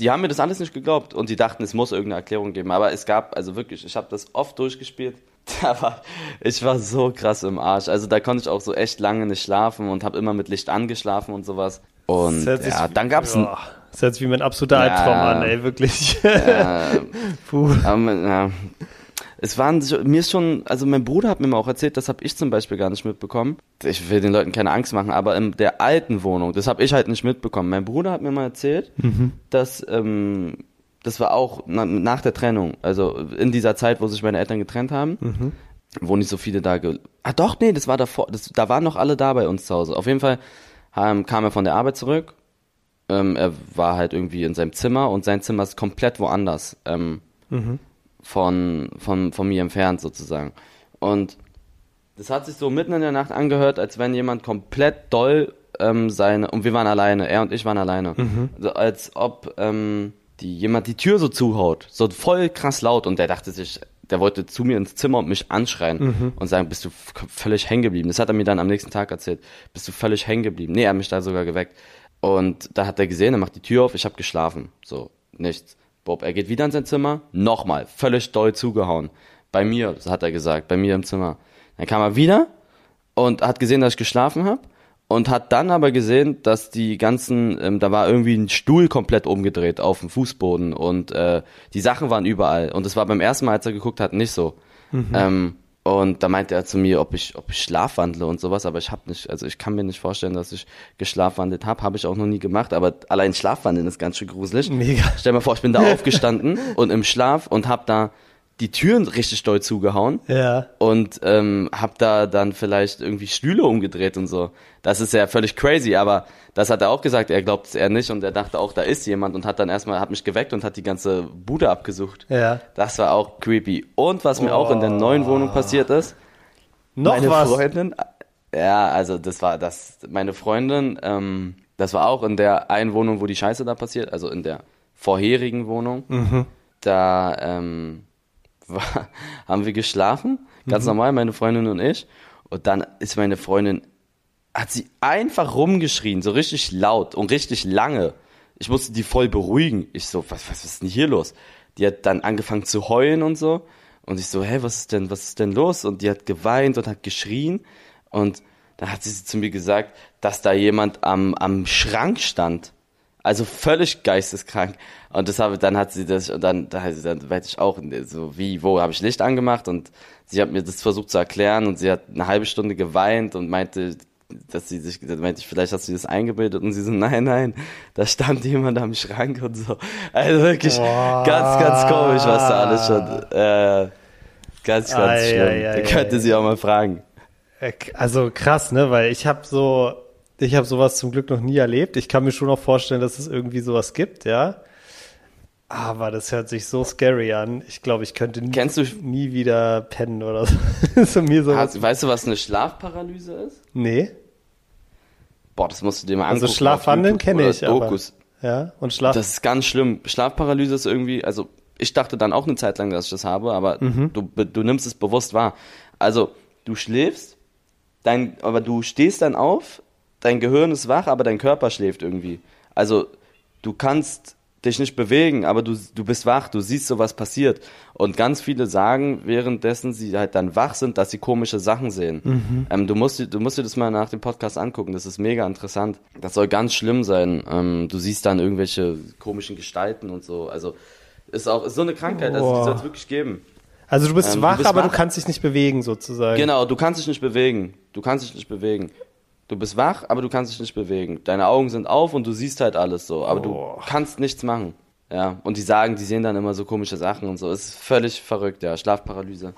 die haben mir das alles nicht geglaubt und die dachten, es muss irgendeine Erklärung geben. Aber es gab, also wirklich, ich habe das oft durchgespielt. [laughs] War, ich war so krass im Arsch. Also da konnte ich auch so echt lange nicht schlafen und habe immer mit Licht angeschlafen und sowas. Und ja, dann gab's ja, Das hört sich wie mein absoluter Albtraum ja, an, ey, wirklich. Ja, [laughs] Puh. Aber, ja, es waren, mir ist schon, also mein Bruder hat mir mal auch erzählt, das habe ich zum Beispiel gar nicht mitbekommen. Ich will den Leuten keine Angst machen, aber in der alten Wohnung, das habe ich halt nicht mitbekommen. Mein Bruder hat mir mal erzählt, mhm. dass, ähm, das war auch nach der Trennung, also in dieser Zeit, wo sich meine Eltern getrennt haben, mhm. wo nicht so viele da, ge ah doch, nee, das war davor, das, da waren noch alle da bei uns zu Hause. Auf jeden Fall ähm, kam er von der Arbeit zurück, ähm, er war halt irgendwie in seinem Zimmer und sein Zimmer ist komplett woanders. Ähm, mhm von, von, von mir entfernt sozusagen. Und das hat sich so mitten in der Nacht angehört, als wenn jemand komplett doll ähm, seine, und wir waren alleine, er und ich waren alleine, mhm. also als ob ähm, die, jemand die Tür so zuhaut, so voll krass laut und der dachte sich, der wollte zu mir ins Zimmer und mich anschreien mhm. und sagen, bist du völlig hängen geblieben. Das hat er mir dann am nächsten Tag erzählt. Bist du völlig hängen geblieben? Nee, er hat mich da sogar geweckt. Und da hat er gesehen, er macht die Tür auf, ich habe geschlafen. So, nichts. Bob, er geht wieder in sein Zimmer, nochmal, völlig doll zugehauen. Bei mir, hat er gesagt, bei mir im Zimmer. Dann kam er wieder und hat gesehen, dass ich geschlafen habe und hat dann aber gesehen, dass die ganzen, ähm, da war irgendwie ein Stuhl komplett umgedreht auf dem Fußboden und äh, die Sachen waren überall. Und das war beim ersten Mal, als er geguckt hat, nicht so. Mhm. Ähm, und da meinte er zu mir, ob ich, ob ich schlafwandle und sowas, aber ich habe nicht, also ich kann mir nicht vorstellen, dass ich geschlafwandelt habe, habe ich auch noch nie gemacht, aber allein Schlafwandeln ist ganz schön gruselig. Mega. Stell dir mal vor, ich bin da [laughs] aufgestanden und im Schlaf und habe da die Türen richtig doll zugehauen. Ja. Und ähm, hab da dann vielleicht irgendwie Stühle umgedreht und so. Das ist ja völlig crazy, aber das hat er auch gesagt, er glaubt es eher nicht und er dachte auch, da ist jemand und hat dann erstmal, hat mich geweckt und hat die ganze Bude abgesucht. Ja. Das war auch creepy. Und was mir oh. auch in der neuen Wohnung passiert ist, Noch meine was? Freundin, ja, also das war das, meine Freundin, ähm, das war auch in der einen Wohnung, wo die Scheiße da passiert, also in der vorherigen Wohnung. Mhm. Da ähm, war, haben wir geschlafen, ganz Mhm. normal, meine Freundin und ich. Und dann ist meine Freundin, hat sie einfach rumgeschrien, so richtig laut und richtig lange. Ich musste die voll beruhigen. Ich so, was, was ist denn hier los? Die hat dann angefangen zu heulen und so. Und ich so, hä, was ist denn, was ist denn los? Und die hat geweint und hat geschrien. Und dann hat sie zu mir gesagt, dass da jemand am, am Schrank stand. Also völlig geisteskrank. Und das habe, dann hat sie das, und dann, da, dann weiß ich auch, so wie, wo habe ich Licht angemacht und sie hat mir das versucht zu erklären und sie hat eine halbe Stunde geweint und meinte, dass sie sich, da meinte ich, vielleicht hast du dir das eingebildet und sie so, nein, nein, da stand jemand am Schrank und so. Also wirklich Boah. ganz, ganz komisch, was da alles schon, äh, ganz, ganz Ei, schlimm. ei, ei, da könnte ei. sie auch mal fragen. Äh, Also krass, ne? Weil ich habe so, ich habe sowas zum Glück noch nie erlebt. Ich kann mir schon auch vorstellen, dass es irgendwie sowas gibt, ja. Aber das hört sich so scary an. Ich glaube, ich könnte nie, Kennst du- nie wieder pennen oder so. [laughs] so mir sowas. Hast, weißt du, was eine Schlafparalyse ist? nee. Boah, das musst du dir mal Also angucken. Schlafwandeln auf YouTube kenne ich, aber. Dokus. Ja, und Schlaf. Das ist ganz schlimm. Schlafparalyse ist irgendwie, also ich dachte dann auch eine Zeit lang, dass ich das habe, aber Mhm. du, du nimmst es bewusst wahr. Also du schläfst, dein, aber du stehst dann auf, dein Gehirn ist wach, aber dein Körper schläft irgendwie. Also du kannst dich nicht bewegen, aber du, du bist wach, du siehst so, was passiert. Und ganz viele sagen, währenddessen sie halt dann wach sind, dass sie komische Sachen sehen. Mhm. Ähm, du, musst, dir- du musst dir das mal nach dem Podcast angucken, das ist mega interessant. Das soll ganz schlimm sein. Ähm, du siehst dann irgendwelche komischen Gestalten und so. Also ist auch ist so eine Krankheit, also die soll es wirklich geben. also du bist ähm, du wach, bist aber wach. du kannst dich nicht bewegen, sozusagen. Genau, du kannst dich nicht bewegen. Du kannst dich nicht bewegen. Du bist wach, aber du kannst dich nicht bewegen. Deine Augen sind auf und du siehst halt alles so, aber Oh. du kannst nichts machen. Ja, und die sagen, die sehen dann immer so komische Sachen und so. Ist völlig verrückt, ja. Schlafparalyse.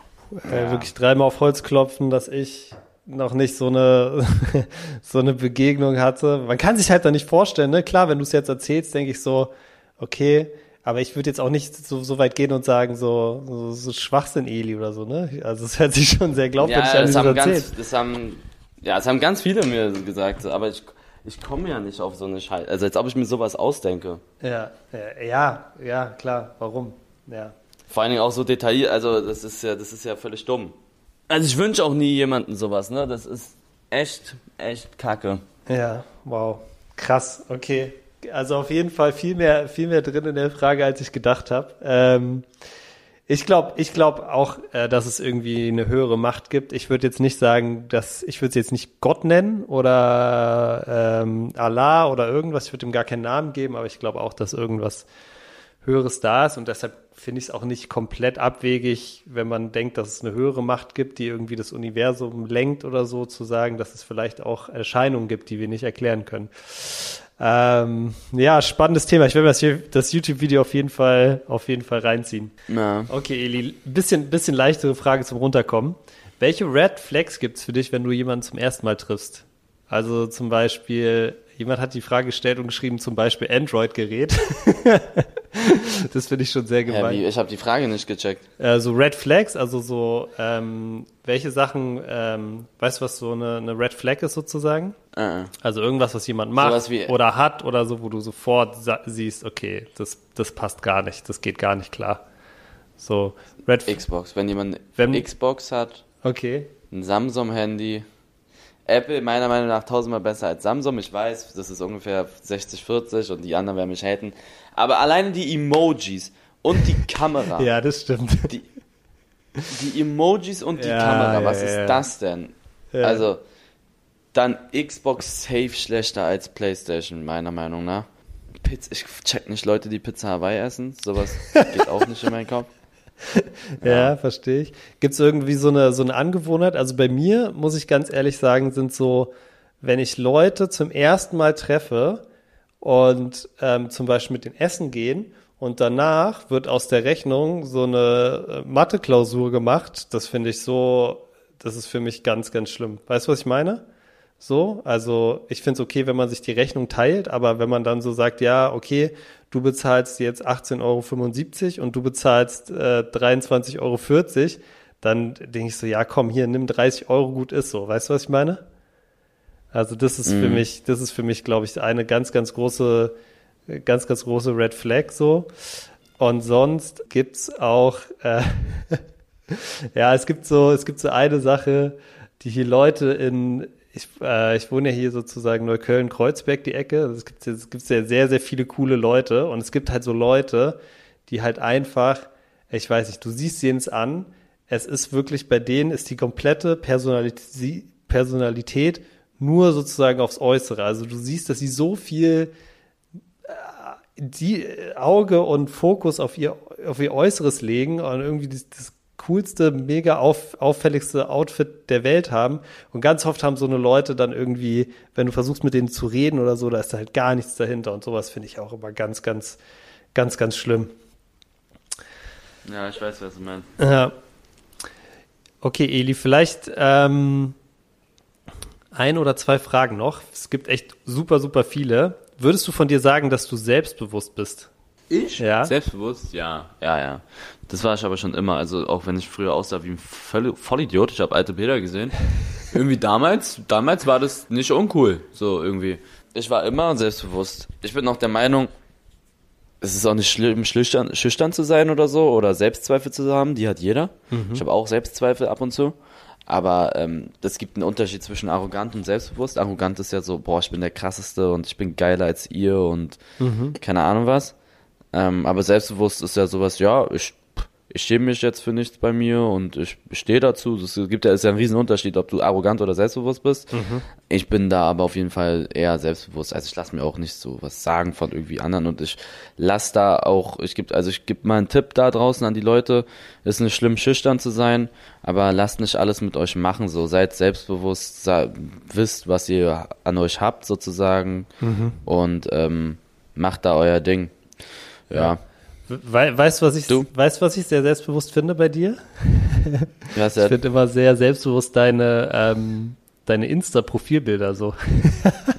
Äh, wirklich dreimal auf Holz klopfen, dass ich noch nicht so eine [laughs] so eine Begegnung hatte. Man kann sich halt da nicht vorstellen, ne? Klar, wenn du es jetzt erzählst, denke ich so, okay, aber ich würde jetzt auch nicht so, so weit gehen und sagen, so, so, so Schwachsinn, Eli oder so, ne? Also es hört sich schon sehr glaubwürdig Ja, an, das du haben, ganz, erzählst. das haben, ja, das haben ganz viele mir gesagt, aber ich, ich komme ja nicht auf so eine Scheiße. Also als ob ich mir sowas ausdenke. Ja, ja, ja, ja, klar, warum? Ja. Vor allen Dingen auch so detailliert, also das ist ja, das ist ja völlig dumm. Also ich wünsche auch nie jemanden sowas, ne? Das ist echt, echt kacke. Ja, wow. Krass, okay. Also auf jeden Fall viel mehr, viel mehr drin in der Frage, als ich gedacht habe. Ähm, ich glaube, ich glaube auch, äh, dass es irgendwie eine höhere Macht gibt. Ich würde jetzt nicht sagen, dass ich würde es jetzt nicht Gott nennen oder ähm, Allah oder irgendwas. Ich würde ihm gar keinen Namen geben, aber ich glaube auch, dass irgendwas Höheres da ist und deshalb finde ich es auch nicht komplett abwegig, wenn man denkt, dass es eine höhere Macht gibt, die irgendwie das Universum lenkt oder so, zu sagen, dass es vielleicht auch Erscheinungen gibt, die wir nicht erklären können. Ähm, ja, spannendes Thema. Ich werde mir das, das YouTube-Video auf jeden Fall, auf jeden Fall reinziehen. Ja. Okay, Eli, bisschen, bisschen leichtere Frage zum Runterkommen. Welche Red Flags gibt's für dich, wenn du jemanden zum ersten Mal triffst? Also zum Beispiel, jemand hat die Frage gestellt und geschrieben, zum Beispiel Android-Gerät. [laughs] das finde ich schon sehr gemein. wie, ich habe die Frage nicht gecheckt. Äh, so Red Flags, also so, ähm, welche Sachen, ähm, weißt du, was so eine, eine Red Flag ist sozusagen? Äh. Also irgendwas, was jemand macht Sowas wie- oder hat oder so, wo du sofort sa- siehst, okay, das, das passt gar nicht, das geht gar nicht klar. So, Red Xbox. Wenn jemand Wenn- eine Xbox hat, okay. ein Samsung-Handy. Apple meiner Meinung nach tausendmal besser als Samsung. Ich weiß, das ist ungefähr 60-40 und die anderen werden mich haten. Aber alleine die Emojis und die Kamera. [laughs] Ja, das stimmt. Die, die Emojis und die Ja, Kamera, was ja, ist ja. das denn? Also, dann Xbox safe schlechter als Playstation, meiner Meinung nach. Pizza, ich check nicht Leute, die Pizza Hawaii essen. Sowas [laughs] geht auch nicht in meinen Kopf. [laughs] Ja, verstehe ich. Gibt es irgendwie so eine, so eine Angewohnheit? Also bei mir, muss ich ganz ehrlich sagen, sind so, wenn ich Leute zum ersten Mal treffe und ähm, zum Beispiel mit den Essen gehen und danach wird aus der Rechnung so eine äh, Mathe-Klausur gemacht, das finde ich so, das ist für mich ganz, ganz schlimm. Weißt du, was ich meine? So, also ich finde es okay, wenn man sich die Rechnung teilt, aber wenn man dann so sagt, ja, okay, du bezahlst jetzt 18,75 Euro und du bezahlst äh, 23,40 Euro, dann denke ich so, ja komm, hier, nimm 30 Euro, gut ist so. Weißt du, was ich meine? Also das ist mhm. für mich, das ist für mich, glaube ich, eine ganz, ganz große, ganz, ganz große Red Flag so. Und sonst gibt's auch, äh, [laughs] ja, es gibt so, es gibt so eine Sache, die hier Leute in, ich, äh, ich wohne ja hier sozusagen Neukölln-Kreuzberg, die Ecke. Es gibt, gibt ja sehr, sehr viele coole Leute und es gibt halt so Leute, die halt einfach, ich weiß nicht, du siehst sie ins an, es ist wirklich, bei denen ist die komplette Personalität, Personalität nur sozusagen aufs Äußere. Also du siehst, dass sie so viel äh, die Auge und Fokus auf ihr, auf ihr Äußeres legen und irgendwie das, das coolste, mega auf, auffälligste Outfit der Welt haben. Und ganz oft haben so eine Leute dann irgendwie, wenn du versuchst mit denen zu reden oder so, da ist da halt gar nichts dahinter. Und sowas finde ich auch immer ganz, ganz, ganz, ganz schlimm. Ja, ich weiß, was du meinst. Ja. Okay, Eli, vielleicht ähm, ein oder zwei Fragen noch. Es gibt echt super, super viele. Würdest du von dir sagen, dass du selbstbewusst bist? Ich? Ja. Selbstbewusst? Ja, ja, ja. Das war ich aber schon immer. Also auch wenn ich früher aussah wie ein Voll Vollidiot, ich habe alte Bilder gesehen. [laughs] irgendwie damals, damals war das nicht uncool. So irgendwie. Ich war immer selbstbewusst. Ich bin auch der Meinung, es ist auch nicht schlimm, schüchtern, schüchtern zu sein oder so oder Selbstzweifel zu haben. Die hat jeder. Mhm. Ich habe auch Selbstzweifel ab und zu. Aber ähm, es gibt einen Unterschied zwischen arrogant und selbstbewusst. Arrogant ist ja so, boah, ich bin der krasseste und ich bin geiler als ihr und mhm. keine Ahnung was. Ähm, aber selbstbewusst ist ja sowas, ja, ich ich schäme mich jetzt für nichts bei mir und ich stehe dazu. Es gibt ja, ist ja ein Riesenunterschied, ob du arrogant oder selbstbewusst bist. Mhm. Ich bin da aber auf jeden Fall eher selbstbewusst. Also ich lasse mir auch nicht so was sagen von irgendwie anderen und ich lasse da auch, ich gebe, also ich gebe mal einen Tipp da draußen an die Leute. Ist nicht schlimm, schüchtern zu sein, aber lasst nicht alles mit euch machen. So seid selbstbewusst, wisst, was ihr an euch habt sozusagen mhm. und ähm, macht da euer Ding. Ja. We weißt du, was ich, du? weißt, was ich sehr selbstbewusst finde bei dir? Ich finde immer sehr selbstbewusst deine, ähm, deine Insta-Profilbilder so.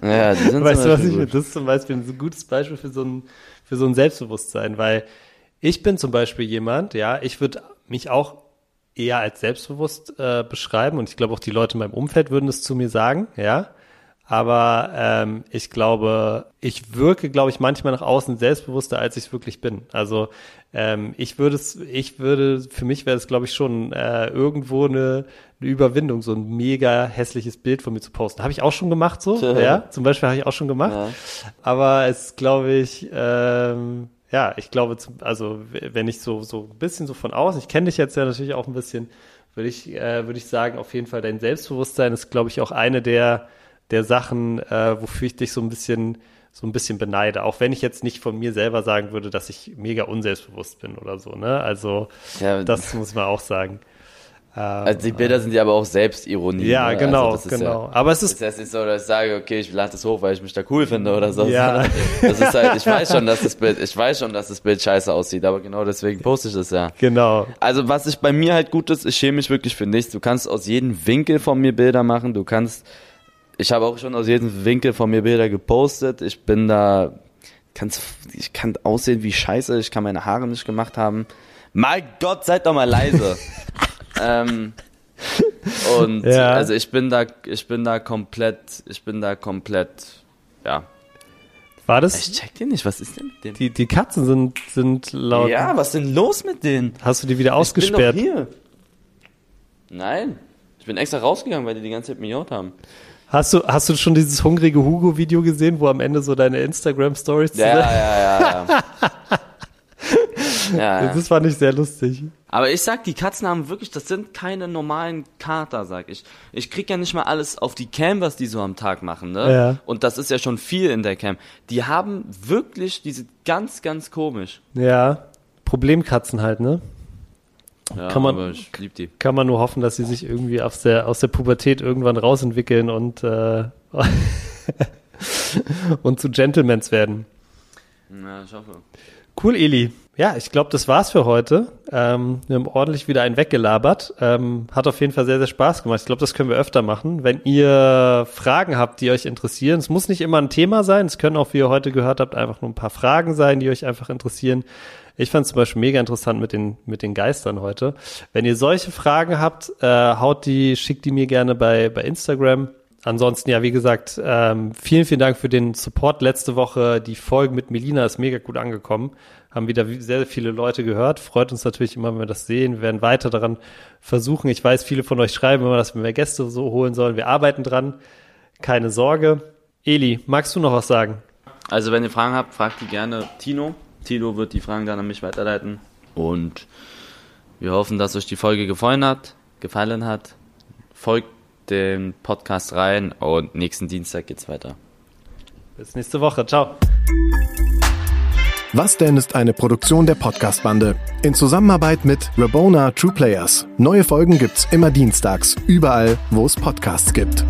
Ja, die sind weißt du, was ich finde? Das ist zum Beispiel ein gutes Beispiel für so ein, für so ein Selbstbewusstsein, weil ich bin zum Beispiel jemand, ja, ich würde mich auch eher als selbstbewusst äh, beschreiben und ich glaube auch die Leute in meinem Umfeld würden es zu mir sagen, ja aber ähm, ich glaube, ich wirke, glaube ich, manchmal nach außen selbstbewusster, als ich es wirklich bin. Also ähm, ich würde es, ich würde, für mich wäre es, glaube ich, schon äh, irgendwo eine, eine Überwindung, so ein mega hässliches Bild von mir zu posten. Habe ich auch schon gemacht, so, [laughs] ja. Zum Beispiel habe ich auch schon gemacht. Ja. Aber es, glaube ich, ähm, ja, ich glaube, also wenn ich so so ein bisschen so von außen, ich kenne dich jetzt ja natürlich auch ein bisschen, würde ich, äh, würde ich sagen, auf jeden Fall dein Selbstbewusstsein ist, glaube ich, auch eine der der Sachen, äh, wofür ich dich so ein bisschen so ein bisschen beneide, auch wenn ich jetzt nicht von mir selber sagen würde, dass ich mega unselbstbewusst bin oder so, ne? Also ja, das muss man auch sagen. Also die Bilder sind ja aber auch Selbstironie. Ja, ne? genau, also genau. Ja, aber es ist. Das heißt nicht so, dass ich sage, okay, ich lade das hoch, weil ich mich da cool finde oder so. Ja. Das ist halt, ich [laughs] weiß schon, dass das Bild, ich weiß schon, dass das Bild scheiße aussieht, aber genau deswegen poste ich das ja. Genau. Also was ich bei mir halt gut ist, ich schäme mich wirklich für nichts. Du kannst aus jedem Winkel von mir Bilder machen, du kannst ich habe auch schon aus jedem Winkel von mir Bilder gepostet. Ich bin da, kann's, ich kann aussehen wie Scheiße. Ich kann meine Haare nicht gemacht haben. Mein Gott, seid doch mal leise. [laughs] ähm, und ja. also ich bin da, ich bin da komplett, ich bin da komplett, ja. War das? Ich check den nicht. Was ist denn mit denen? Die, die Katzen sind, sind laut. Ja, was ist denn los mit denen? Hast du die wieder ausgesperrt? Ich bin doch hier. Nein. Ich bin extra rausgegangen, weil die die ganze Zeit miaut haben. Hast du, hast du schon dieses hungrige Hugo-Video gesehen, wo am Ende so deine Instagram-Stories ja, ja, ja, ja, [laughs] ja. ja. Das fand ich sehr lustig. Aber ich sag, die Katzen haben wirklich, das sind keine normalen Kater, sag ich. Ich krieg ja nicht mal alles auf die Cam, was die so am Tag machen, ne? Ja. Und das ist ja schon viel in der Cam. Die haben wirklich, diese ganz, ganz komisch. Ja. Problemkatzen halt, ne? Ja, kann man, ich lieb die. Kann man nur hoffen, dass sie sich irgendwie aus der, aus der Pubertät irgendwann rausentwickeln und, äh, [laughs] und zu Gentlemans werden. Ja, ich hoffe. Cool, Eli. Ja, ich glaube, das war's für heute. Ähm, wir haben ordentlich wieder einen weggelabert. Ähm, hat auf jeden Fall sehr, sehr Spaß gemacht. Ich glaube, das können wir öfter machen. Wenn ihr Fragen habt, die euch interessieren, es muss nicht immer ein Thema sein. Es können auch, wie ihr heute gehört habt, einfach nur ein paar Fragen sein, die euch einfach interessieren. Ich fand zum Beispiel mega interessant mit den, mit den Geistern heute. Wenn ihr solche Fragen habt, äh, haut die, schickt die mir gerne bei, bei Instagram. Ansonsten, ja, wie gesagt, ähm, vielen, vielen Dank für den Support letzte Woche. Die Folge mit Melina ist mega gut angekommen haben wieder sehr, sehr viele Leute gehört. Freut uns natürlich immer, wenn wir das sehen. Wir werden weiter daran versuchen. Ich weiß, viele von euch schreiben immer, dass wir mehr Gäste so holen sollen. Wir arbeiten dran. Keine Sorge. Eli, magst du noch was sagen? Also, wenn ihr Fragen habt, fragt die gerne Tino. Tino wird die Fragen dann an mich weiterleiten. Und wir hoffen, dass euch die Folge gefallen hat. Gefallen hat. Folgt dem Podcast rein und nächsten Dienstag geht's weiter. Bis nächste Woche. Ciao. Was denn ist eine Produktion der Podcast-Bande in Zusammenarbeit mit Rabona True Players. Neue Folgen gibt's immer dienstags, überall, wo es Podcasts gibt.